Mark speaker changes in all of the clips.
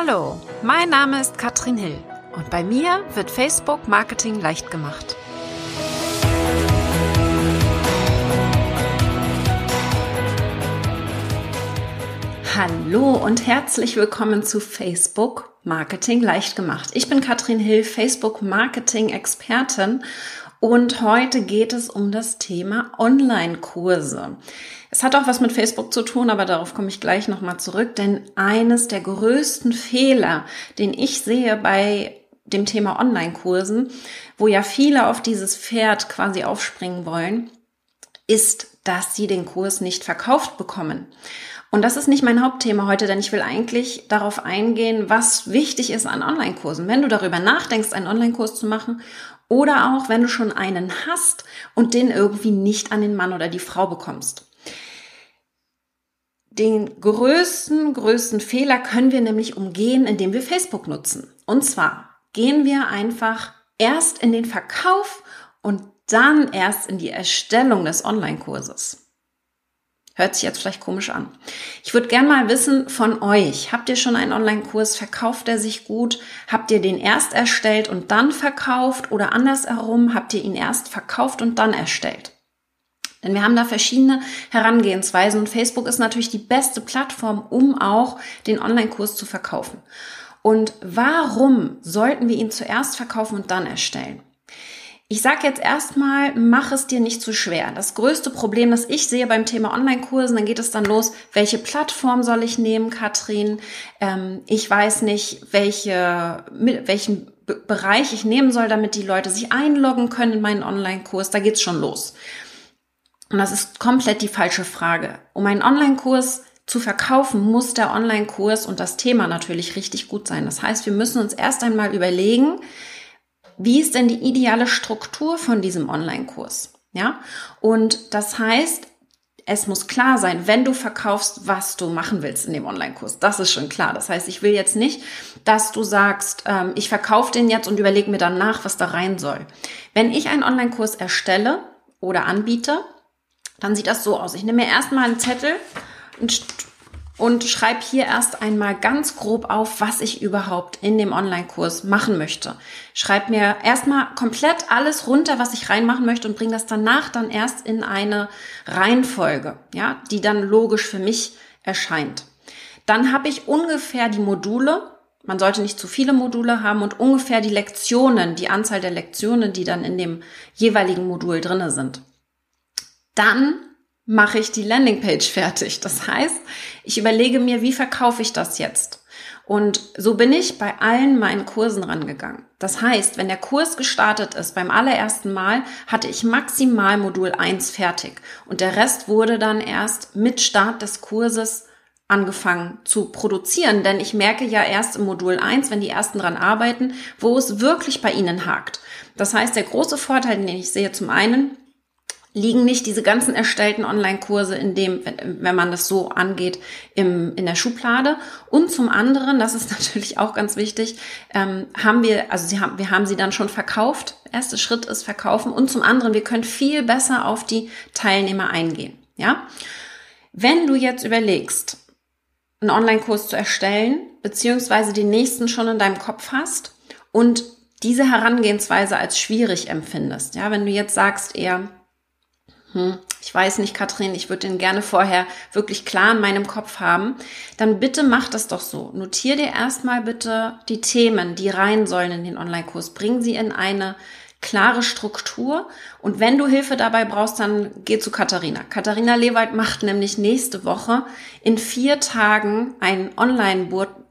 Speaker 1: Hallo, mein Name ist Katrin Hill und bei mir wird Facebook Marketing leicht gemacht. Hallo und herzlich willkommen zu Facebook Marketing leicht gemacht. Ich bin Katrin Hill, Facebook Marketing Expertin und heute geht es um das Thema Online-Kurse. Es hat auch was mit Facebook zu tun, aber darauf komme ich gleich nochmal zurück, denn eines der größten Fehler, den ich sehe bei dem Thema Online-Kursen, wo ja viele auf dieses Pferd quasi aufspringen wollen, ist, dass sie den Kurs nicht verkauft bekommen. Und das ist nicht mein Hauptthema heute, denn ich will eigentlich darauf eingehen, was wichtig ist an Online-Kursen. Wenn du darüber nachdenkst, einen Online-Kurs zu machen oder auch wenn du schon einen hast und den irgendwie nicht an den Mann oder die Frau bekommst. Den größten, größten Fehler können wir nämlich umgehen, indem wir Facebook nutzen. Und zwar gehen wir einfach erst in den Verkauf und dann erst in die Erstellung des Online-Kurses. Hört sich jetzt vielleicht komisch an. Ich würde gern mal wissen von euch. Habt ihr schon einen Online-Kurs? Verkauft er sich gut? Habt ihr den erst erstellt und dann verkauft? Oder andersherum, habt ihr ihn erst verkauft und dann erstellt? Denn wir haben da verschiedene Herangehensweisen und Facebook ist natürlich die beste Plattform, um auch den Online-Kurs zu verkaufen. Und warum sollten wir ihn zuerst verkaufen und dann erstellen? Ich sage jetzt erstmal, mach es dir nicht zu schwer. Das größte Problem, das ich sehe beim Thema Online-Kursen, dann geht es dann los, welche Plattform soll ich nehmen, Katrin? Ähm, ich weiß nicht, welche, welchen Bereich ich nehmen soll, damit die Leute sich einloggen können in meinen Online-Kurs. Da geht's schon los. Und das ist komplett die falsche Frage. Um einen Online-Kurs zu verkaufen, muss der Online-Kurs und das Thema natürlich richtig gut sein. Das heißt, wir müssen uns erst einmal überlegen, wie ist denn die ideale Struktur von diesem Online-Kurs? Ja, und das heißt, es muss klar sein, wenn du verkaufst, was du machen willst in dem Online-Kurs. Das ist schon klar. Das heißt, ich will jetzt nicht, dass du sagst, ähm, ich verkaufe den jetzt und überlege mir dann nach, was da rein soll. Wenn ich einen Online-Kurs erstelle oder anbiete, dann sieht das so aus. Ich nehme mir erstmal einen Zettel und, und schreibe hier erst einmal ganz grob auf, was ich überhaupt in dem Online-Kurs machen möchte. Schreib mir erstmal komplett alles runter, was ich reinmachen möchte und bringe das danach dann erst in eine Reihenfolge, ja, die dann logisch für mich erscheint. Dann habe ich ungefähr die Module, man sollte nicht zu viele Module haben und ungefähr die Lektionen, die Anzahl der Lektionen, die dann in dem jeweiligen Modul drinne sind dann mache ich die Landingpage fertig. Das heißt, ich überlege mir, wie verkaufe ich das jetzt? Und so bin ich bei allen meinen Kursen rangegangen. Das heißt, wenn der Kurs gestartet ist, beim allerersten Mal hatte ich maximal Modul 1 fertig und der Rest wurde dann erst mit Start des Kurses angefangen zu produzieren, denn ich merke ja erst im Modul 1, wenn die ersten dran arbeiten, wo es wirklich bei ihnen hakt. Das heißt, der große Vorteil, den ich sehe zum einen, liegen nicht diese ganzen erstellten Online-Kurse in dem, wenn, man das so angeht, im, in der Schublade. Und zum anderen, das ist natürlich auch ganz wichtig, ähm, haben wir, also sie haben, wir haben sie dann schon verkauft. Erster Schritt ist verkaufen. Und zum anderen, wir können viel besser auf die Teilnehmer eingehen. Ja? Wenn du jetzt überlegst, einen Online-Kurs zu erstellen, beziehungsweise den nächsten schon in deinem Kopf hast und diese Herangehensweise als schwierig empfindest. Ja, wenn du jetzt sagst eher, hm, ich weiß nicht, Katrin, ich würde den gerne vorher wirklich klar in meinem Kopf haben, dann bitte mach das doch so. Notier dir erstmal bitte die Themen, die rein sollen in den Online-Kurs. Bring sie in eine klare Struktur. Und wenn du Hilfe dabei brauchst, dann geh zu Katharina. Katharina Lewald macht nämlich nächste Woche in vier Tagen ein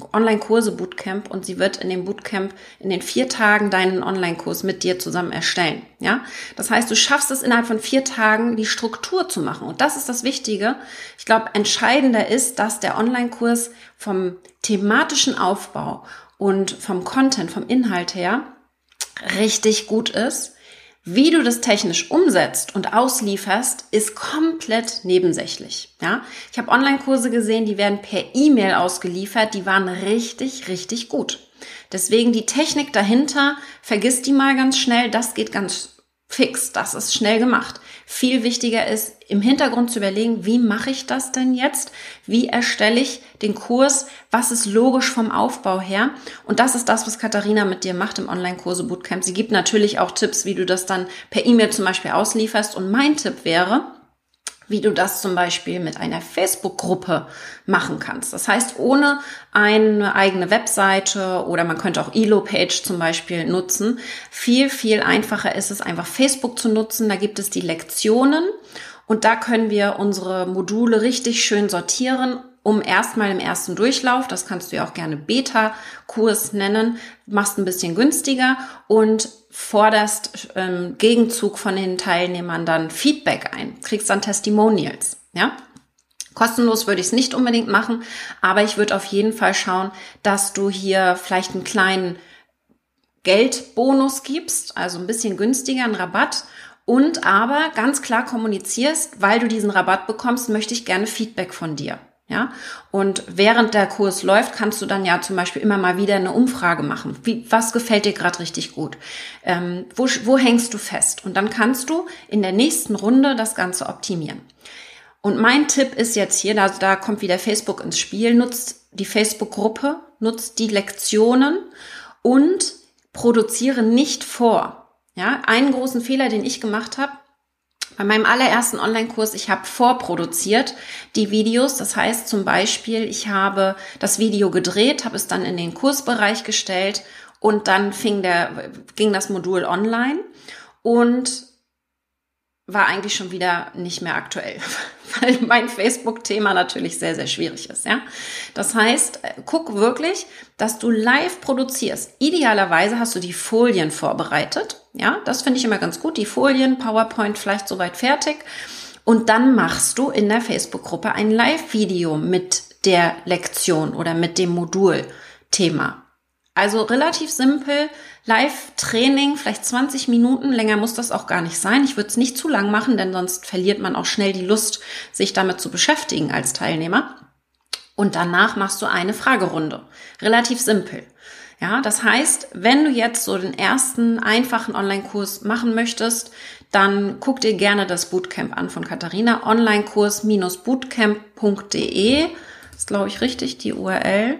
Speaker 1: Online-Boot Online-Kurse-Bootcamp und sie wird in dem Bootcamp in den vier Tagen deinen Online-Kurs mit dir zusammen erstellen. Ja, das heißt, du schaffst es innerhalb von vier Tagen, die Struktur zu machen. Und das ist das Wichtige. Ich glaube, entscheidender ist, dass der Online-Kurs vom thematischen Aufbau und vom Content, vom Inhalt her richtig gut ist wie du das technisch umsetzt und auslieferst, ist komplett nebensächlich. Ja, ich habe Online-Kurse gesehen, die werden per E-Mail ausgeliefert, die waren richtig, richtig gut. Deswegen die Technik dahinter, vergiss die mal ganz schnell, das geht ganz fix, das ist schnell gemacht. Viel wichtiger ist, im Hintergrund zu überlegen, wie mache ich das denn jetzt? Wie erstelle ich den Kurs? Was ist logisch vom Aufbau her? Und das ist das, was Katharina mit dir macht im Online-Kurse Bootcamp. Sie gibt natürlich auch Tipps, wie du das dann per E-Mail zum Beispiel auslieferst. Und mein Tipp wäre, wie du das zum Beispiel mit einer Facebook-Gruppe machen kannst. Das heißt, ohne eine eigene Webseite oder man könnte auch Elo-Page zum Beispiel nutzen. Viel, viel einfacher ist es einfach Facebook zu nutzen. Da gibt es die Lektionen und da können wir unsere Module richtig schön sortieren um erstmal im ersten Durchlauf, das kannst du ja auch gerne Beta-Kurs nennen, machst ein bisschen günstiger und forderst ähm, Gegenzug von den Teilnehmern dann Feedback ein, kriegst dann Testimonials, ja. Kostenlos würde ich es nicht unbedingt machen, aber ich würde auf jeden Fall schauen, dass du hier vielleicht einen kleinen Geldbonus gibst, also ein bisschen günstiger, einen Rabatt und aber ganz klar kommunizierst, weil du diesen Rabatt bekommst, möchte ich gerne Feedback von dir. Ja, und während der Kurs läuft, kannst du dann ja zum Beispiel immer mal wieder eine Umfrage machen. Wie, was gefällt dir gerade richtig gut? Ähm, wo, wo hängst du fest? Und dann kannst du in der nächsten Runde das Ganze optimieren. Und mein Tipp ist jetzt hier, da, da kommt wieder Facebook ins Spiel, nutzt die Facebook-Gruppe, nutzt die Lektionen und produziere nicht vor. Ja, einen großen Fehler, den ich gemacht habe, bei meinem allerersten Online-Kurs, ich habe vorproduziert die Videos. Das heißt zum Beispiel, ich habe das Video gedreht, habe es dann in den Kursbereich gestellt und dann fing der, ging das Modul online und war eigentlich schon wieder nicht mehr aktuell, weil mein Facebook-Thema natürlich sehr, sehr schwierig ist. Ja, das heißt, äh, guck wirklich, dass du live produzierst. Idealerweise hast du die Folien vorbereitet. Ja, das finde ich immer ganz gut. Die Folien, PowerPoint vielleicht soweit fertig. Und dann machst du in der Facebook-Gruppe ein Live-Video mit der Lektion oder mit dem Modul-Thema. Also relativ simpel, Live-Training, vielleicht 20 Minuten, länger muss das auch gar nicht sein. Ich würde es nicht zu lang machen, denn sonst verliert man auch schnell die Lust, sich damit zu beschäftigen als Teilnehmer. Und danach machst du eine Fragerunde. Relativ simpel. Ja, das heißt, wenn du jetzt so den ersten einfachen Online-Kurs machen möchtest, dann guck dir gerne das Bootcamp an von Katharina. Onlinekurs-bootcamp.de ist, glaube ich, richtig, die URL.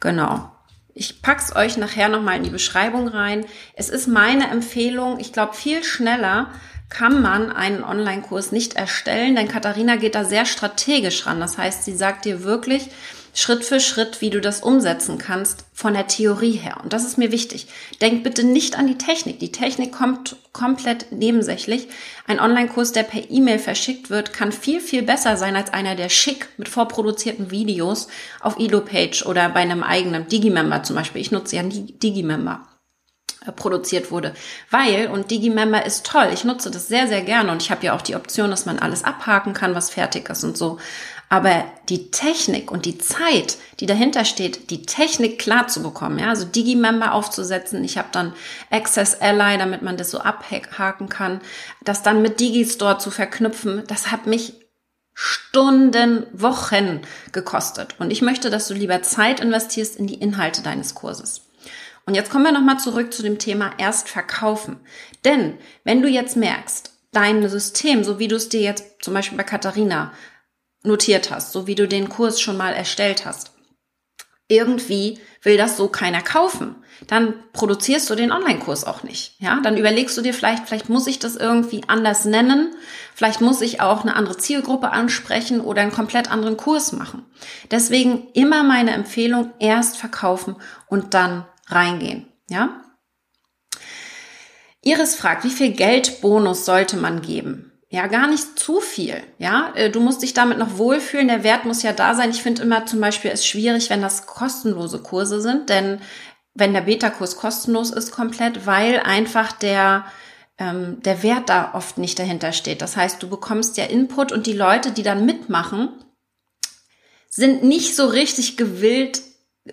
Speaker 1: Genau. Ich pack's euch nachher nochmal in die Beschreibung rein. Es ist meine Empfehlung. Ich glaube, viel schneller kann man einen Online-Kurs nicht erstellen, denn Katharina geht da sehr strategisch ran. Das heißt, sie sagt dir wirklich, Schritt für Schritt, wie du das umsetzen kannst von der Theorie her. Und das ist mir wichtig. Denk bitte nicht an die Technik. Die Technik kommt komplett nebensächlich. Ein Online-Kurs, der per E-Mail verschickt wird, kann viel, viel besser sein als einer, der schick mit vorproduzierten Videos auf Elo-Page oder bei einem eigenen Digimember zum Beispiel. Ich nutze ja Digimember äh, produziert wurde. Weil, und Digimember ist toll, ich nutze das sehr, sehr gerne und ich habe ja auch die Option, dass man alles abhaken kann, was fertig ist und so. Aber die Technik und die Zeit, die dahinter steht, die Technik klar zu bekommen, ja, also Digimember aufzusetzen. Ich habe dann Access Ally, damit man das so abhaken kann. Das dann mit Digistore zu verknüpfen, das hat mich Stunden, Wochen gekostet. Und ich möchte, dass du lieber Zeit investierst in die Inhalte deines Kurses. Und jetzt kommen wir nochmal zurück zu dem Thema erst verkaufen. Denn wenn du jetzt merkst, dein System, so wie du es dir jetzt zum Beispiel bei Katharina notiert hast, so wie du den Kurs schon mal erstellt hast. Irgendwie will das so keiner kaufen. Dann produzierst du den Online-Kurs auch nicht. Ja, dann überlegst du dir vielleicht, vielleicht muss ich das irgendwie anders nennen. Vielleicht muss ich auch eine andere Zielgruppe ansprechen oder einen komplett anderen Kurs machen. Deswegen immer meine Empfehlung, erst verkaufen und dann reingehen. Ja? Iris fragt, wie viel Geldbonus sollte man geben? Ja, gar nicht zu viel. Ja, äh, du musst dich damit noch wohlfühlen. Der Wert muss ja da sein. Ich finde immer zum Beispiel es schwierig, wenn das kostenlose Kurse sind, denn wenn der Beta-Kurs kostenlos ist komplett, weil einfach der ähm, der Wert da oft nicht dahinter steht. Das heißt, du bekommst ja Input und die Leute, die dann mitmachen, sind nicht so richtig gewillt,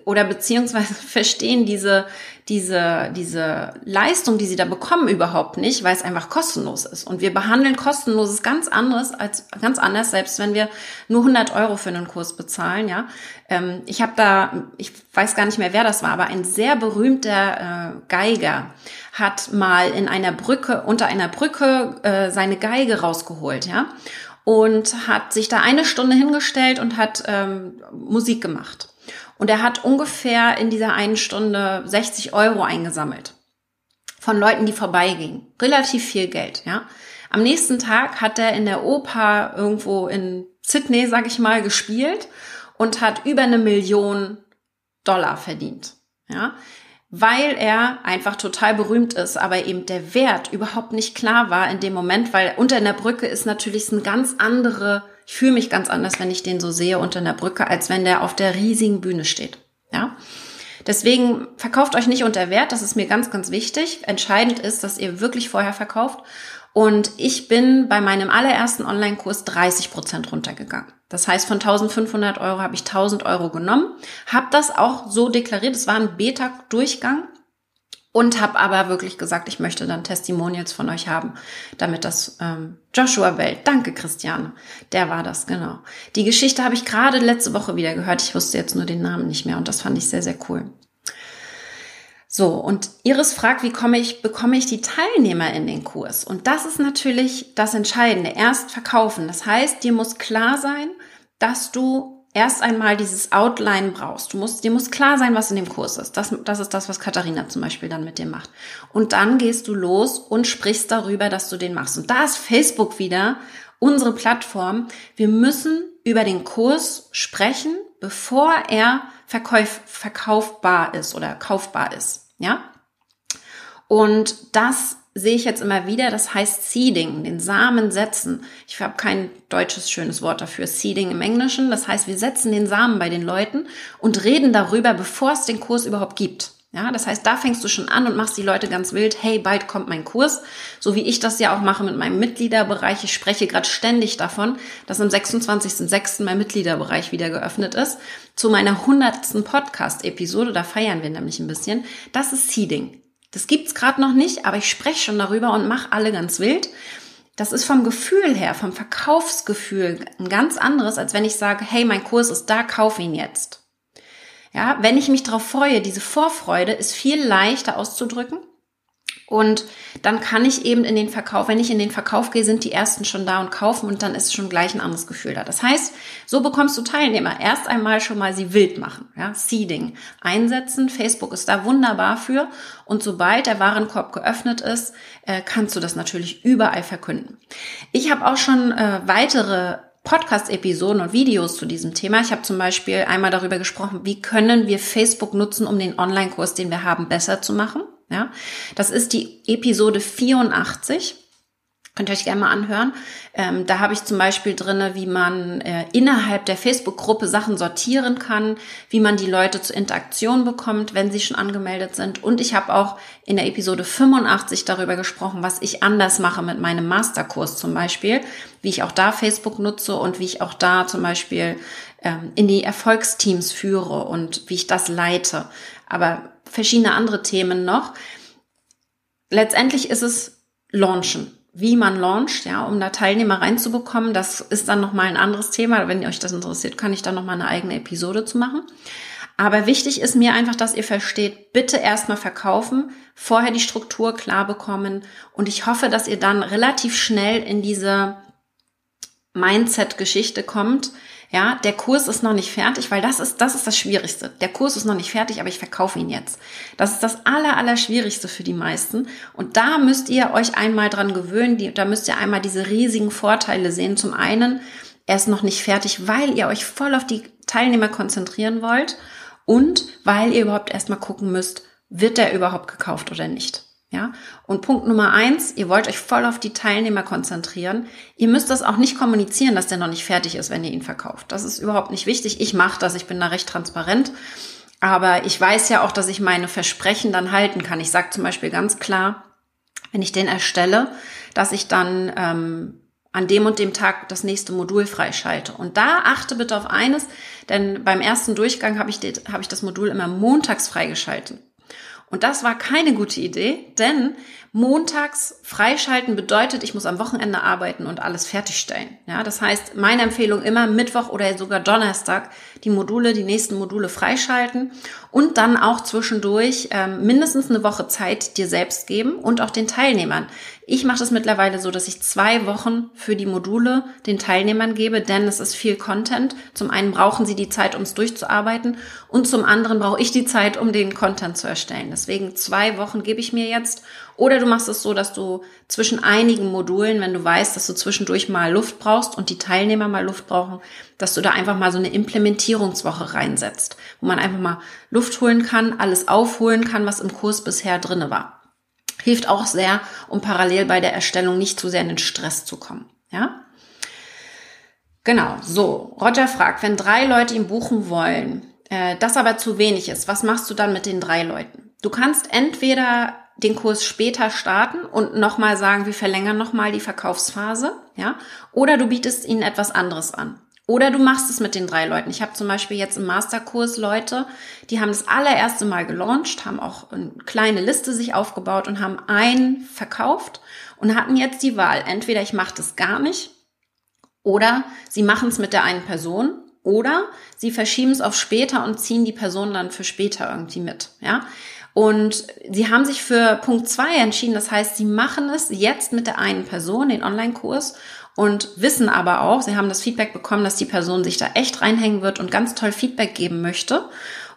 Speaker 1: oder beziehungsweise verstehen diese, diese, diese Leistung, die sie da bekommen, überhaupt nicht, weil es einfach kostenlos ist. Und wir behandeln kostenloses ganz anderes als ganz anders, selbst wenn wir nur 100 Euro für einen Kurs bezahlen. Ja, ähm, ich habe da, ich weiß gar nicht mehr, wer das war, aber ein sehr berühmter äh, Geiger hat mal in einer Brücke unter einer Brücke äh, seine Geige rausgeholt. Ja und hat sich da eine Stunde hingestellt und hat ähm, Musik gemacht. Und er hat ungefähr in dieser einen Stunde 60 Euro eingesammelt. Von Leuten, die vorbeigingen. Relativ viel Geld, ja. Am nächsten Tag hat er in der Oper irgendwo in Sydney, sag ich mal, gespielt und hat über eine Million Dollar verdient, ja weil er einfach total berühmt ist, aber eben der Wert überhaupt nicht klar war in dem Moment, weil unter einer Brücke ist natürlich ein ganz andere ich fühle mich ganz anders, wenn ich den so sehe unter einer Brücke, als wenn der auf der riesigen Bühne steht. Ja. Deswegen verkauft euch nicht unter Wert. Das ist mir ganz, ganz wichtig. Entscheidend ist, dass ihr wirklich vorher verkauft. Und ich bin bei meinem allerersten Online-Kurs 30 Prozent runtergegangen. Das heißt, von 1500 Euro habe ich 1000 Euro genommen, habe das auch so deklariert. Es war ein Beta-Durchgang und habe aber wirklich gesagt, ich möchte dann Testimonials von euch haben, damit das ähm, Joshua Welt. Danke, Christiane. Der war das, genau. Die Geschichte habe ich gerade letzte Woche wieder gehört. Ich wusste jetzt nur den Namen nicht mehr und das fand ich sehr, sehr cool. So, und Iris fragt, wie komme ich, bekomme ich die Teilnehmer in den Kurs? Und das ist natürlich das Entscheidende. Erst verkaufen. Das heißt, dir muss klar sein, dass du erst einmal dieses Outline brauchst. Du musst, dir muss klar sein, was in dem Kurs ist. Das, das ist das, was Katharina zum Beispiel dann mit dir macht. Und dann gehst du los und sprichst darüber, dass du den machst. Und da ist Facebook wieder unsere Plattform. Wir müssen über den Kurs sprechen, bevor er verkauf, verkaufbar ist oder kaufbar ist. Ja? Und das sehe ich jetzt immer wieder, das heißt Seeding, den Samen setzen. Ich habe kein deutsches schönes Wort dafür, Seeding im Englischen. Das heißt, wir setzen den Samen bei den Leuten und reden darüber, bevor es den Kurs überhaupt gibt. Ja, das heißt, da fängst du schon an und machst die Leute ganz wild, hey, bald kommt mein Kurs, so wie ich das ja auch mache mit meinem Mitgliederbereich. Ich spreche gerade ständig davon, dass am 26.06. mein Mitgliederbereich wieder geöffnet ist. Zu meiner hundertsten Podcast-Episode, da feiern wir nämlich ein bisschen. Das ist Seeding. Das gibt's gerade noch nicht, aber ich spreche schon darüber und mache alle ganz wild. Das ist vom Gefühl her, vom Verkaufsgefühl ein ganz anderes, als wenn ich sage, hey, mein Kurs ist da, kauf ihn jetzt. Ja, wenn ich mich darauf freue, diese Vorfreude ist viel leichter auszudrücken und dann kann ich eben in den Verkauf, wenn ich in den Verkauf gehe, sind die ersten schon da und kaufen und dann ist schon gleich ein anderes Gefühl da. Das heißt, so bekommst du Teilnehmer. Erst einmal schon mal sie wild machen, ja, Seeding einsetzen. Facebook ist da wunderbar für. Und sobald der Warenkorb geöffnet ist, äh, kannst du das natürlich überall verkünden. Ich habe auch schon äh, weitere Podcast-Episoden und Videos zu diesem Thema. Ich habe zum Beispiel einmal darüber gesprochen, wie können wir Facebook nutzen, um den Online-Kurs, den wir haben, besser zu machen. Ja, das ist die Episode 84. Könnt ihr euch gerne mal anhören. Ähm, da habe ich zum Beispiel drinne, wie man äh, innerhalb der Facebook-Gruppe Sachen sortieren kann, wie man die Leute zur Interaktion bekommt, wenn sie schon angemeldet sind. Und ich habe auch in der Episode 85 darüber gesprochen, was ich anders mache mit meinem Masterkurs zum Beispiel, wie ich auch da Facebook nutze und wie ich auch da zum Beispiel ähm, in die Erfolgsteams führe und wie ich das leite. Aber verschiedene andere Themen noch. Letztendlich ist es Launchen wie man launcht, ja, um da Teilnehmer reinzubekommen. Das ist dann nochmal ein anderes Thema. Wenn euch das interessiert, kann ich da nochmal eine eigene Episode zu machen. Aber wichtig ist mir einfach, dass ihr versteht, bitte erstmal verkaufen, vorher die Struktur klar bekommen und ich hoffe, dass ihr dann relativ schnell in diese Mindset-Geschichte kommt, ja, der Kurs ist noch nicht fertig, weil das ist, das ist das Schwierigste. Der Kurs ist noch nicht fertig, aber ich verkaufe ihn jetzt. Das ist das aller, aller Schwierigste für die meisten. Und da müsst ihr euch einmal dran gewöhnen. Die, da müsst ihr einmal diese riesigen Vorteile sehen. Zum einen, er ist noch nicht fertig, weil ihr euch voll auf die Teilnehmer konzentrieren wollt und weil ihr überhaupt erstmal gucken müsst, wird der überhaupt gekauft oder nicht. Ja, und Punkt Nummer eins, ihr wollt euch voll auf die Teilnehmer konzentrieren. Ihr müsst das auch nicht kommunizieren, dass der noch nicht fertig ist, wenn ihr ihn verkauft. Das ist überhaupt nicht wichtig. Ich mache das, ich bin da recht transparent. Aber ich weiß ja auch, dass ich meine Versprechen dann halten kann. Ich sage zum Beispiel ganz klar, wenn ich den erstelle, dass ich dann ähm, an dem und dem Tag das nächste Modul freischalte. Und da achte bitte auf eines, denn beim ersten Durchgang habe ich, hab ich das Modul immer montags freigeschalten. Und das war keine gute Idee, denn montags freischalten bedeutet, ich muss am Wochenende arbeiten und alles fertigstellen. Ja, das heißt, meine Empfehlung immer Mittwoch oder sogar Donnerstag die Module, die nächsten Module freischalten und dann auch zwischendurch ähm, mindestens eine Woche Zeit dir selbst geben und auch den Teilnehmern. Ich mache das mittlerweile so, dass ich zwei Wochen für die Module den Teilnehmern gebe, denn es ist viel Content. Zum einen brauchen sie die Zeit, um es durchzuarbeiten und zum anderen brauche ich die Zeit, um den Content zu erstellen. Deswegen zwei Wochen gebe ich mir jetzt. Oder du machst es so, dass du zwischen einigen Modulen, wenn du weißt, dass du zwischendurch mal Luft brauchst und die Teilnehmer mal Luft brauchen, dass du da einfach mal so eine Implementierungswoche reinsetzt, wo man einfach mal Luft holen kann, alles aufholen kann, was im Kurs bisher drinne war. Hilft auch sehr, um parallel bei der Erstellung nicht zu sehr in den Stress zu kommen. Ja? Genau, so. Roger fragt, wenn drei Leute ihn buchen wollen, äh, das aber zu wenig ist, was machst du dann mit den drei Leuten? Du kannst entweder den Kurs später starten und nochmal sagen, wir verlängern nochmal die Verkaufsphase, ja, oder du bietest ihnen etwas anderes an. Oder du machst es mit den drei Leuten. Ich habe zum Beispiel jetzt im Masterkurs Leute, die haben das allererste Mal gelauncht, haben auch eine kleine Liste sich aufgebaut und haben einen verkauft und hatten jetzt die Wahl. Entweder ich mache das gar nicht oder sie machen es mit der einen Person oder sie verschieben es auf später und ziehen die Person dann für später irgendwie mit. Ja, und sie haben sich für Punkt zwei entschieden. Das heißt, sie machen es jetzt mit der einen Person, den Online-Kurs, und wissen aber auch, sie haben das Feedback bekommen, dass die Person sich da echt reinhängen wird und ganz toll Feedback geben möchte.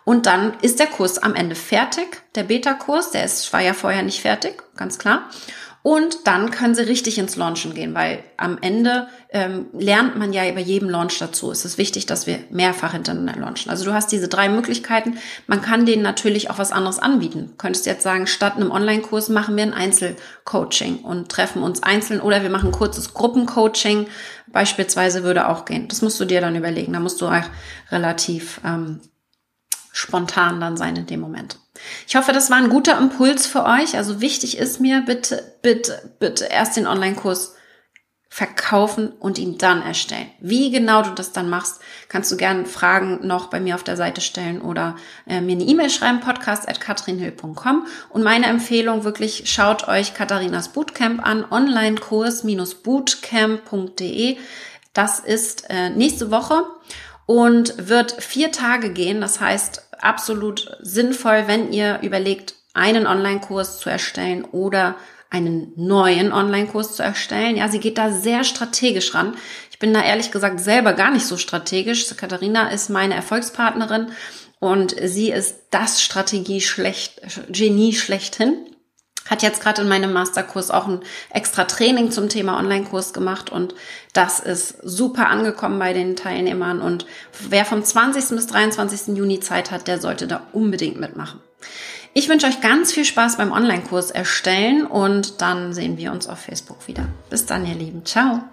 Speaker 1: Und dann ist der Kurs am Ende fertig, der Beta-Kurs, der ist, war ja vorher nicht fertig, ganz klar. Und dann können sie richtig ins Launchen gehen, weil am Ende ähm, lernt man ja bei jedem Launch dazu. Es ist wichtig, dass wir mehrfach hintereinander launchen. Also du hast diese drei Möglichkeiten. Man kann denen natürlich auch was anderes anbieten. Du könntest jetzt sagen, statt einem Online-Kurs machen wir ein Einzelcoaching und treffen uns einzeln oder wir machen kurzes Gruppencoaching. Beispielsweise würde auch gehen. Das musst du dir dann überlegen. Da musst du auch relativ ähm, spontan dann sein in dem Moment. Ich hoffe, das war ein guter Impuls für euch. Also wichtig ist mir, bitte, bitte, bitte erst den Online-Kurs verkaufen und ihn dann erstellen. Wie genau du das dann machst, kannst du gerne Fragen noch bei mir auf der Seite stellen oder äh, mir eine E-Mail schreiben, podcast.katrinhill.com. Und meine Empfehlung wirklich, schaut euch Katharinas Bootcamp an, onlinekurs-bootcamp.de. Das ist äh, nächste Woche und wird vier Tage gehen. Das heißt, absolut sinnvoll, wenn ihr überlegt, einen Online-Kurs zu erstellen oder einen neuen Online-Kurs zu erstellen. Ja, sie geht da sehr strategisch ran. Ich bin da ehrlich gesagt selber gar nicht so strategisch. Katharina ist meine Erfolgspartnerin und sie ist das Strategie schlecht, Genie schlechthin. Hat jetzt gerade in meinem Masterkurs auch ein extra Training zum Thema Online-Kurs gemacht und das ist super angekommen bei den Teilnehmern und wer vom 20. bis 23. Juni Zeit hat, der sollte da unbedingt mitmachen. Ich wünsche euch ganz viel Spaß beim Online-Kurs erstellen und dann sehen wir uns auf Facebook wieder. Bis dann, ihr Lieben. Ciao.